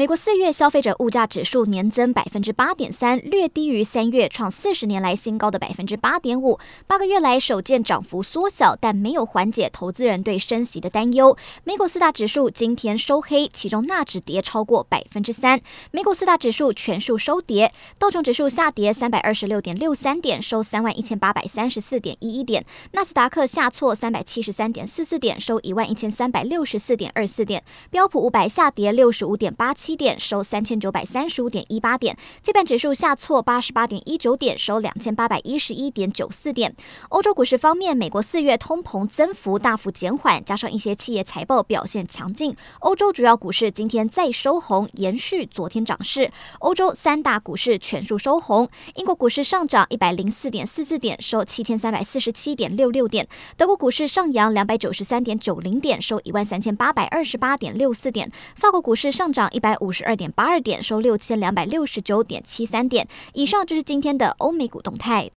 美国四月消费者物价指数年增百分之八点三，略低于三月创四十年来新高的百分之八点五，八个月来首见涨幅缩小，但没有缓解投资人对升息的担忧。美股四大指数今天收黑，其中纳指跌超过百分之三。美股四大指数全数收跌，道琼指数下跌三百二十六点六三点，收三万一千八百三十四点一一点；纳斯达克下挫三百七十三点四四点，收一万一千三百六十四点二四点；标普五百下跌六十五点八七。七点收三千九百三十五点一八点，非半指数下挫八十八点一九点，收两千八百一十一点九四点。欧洲股市方面，美国四月通膨增幅大幅减缓，加上一些企业财报表现强劲，欧洲主要股市今天再收红，延续昨天涨势。欧洲三大股市全数收红，英国股市上涨一百零四点四四点，收七千三百四十七点六六点；德国股市上扬两百九十三点九零点，收一万三千八百二十八点六四点；法国股市上涨一百百。五十二点八二点，收六千两百六十九点七三点。以上就是今天的欧美股动态。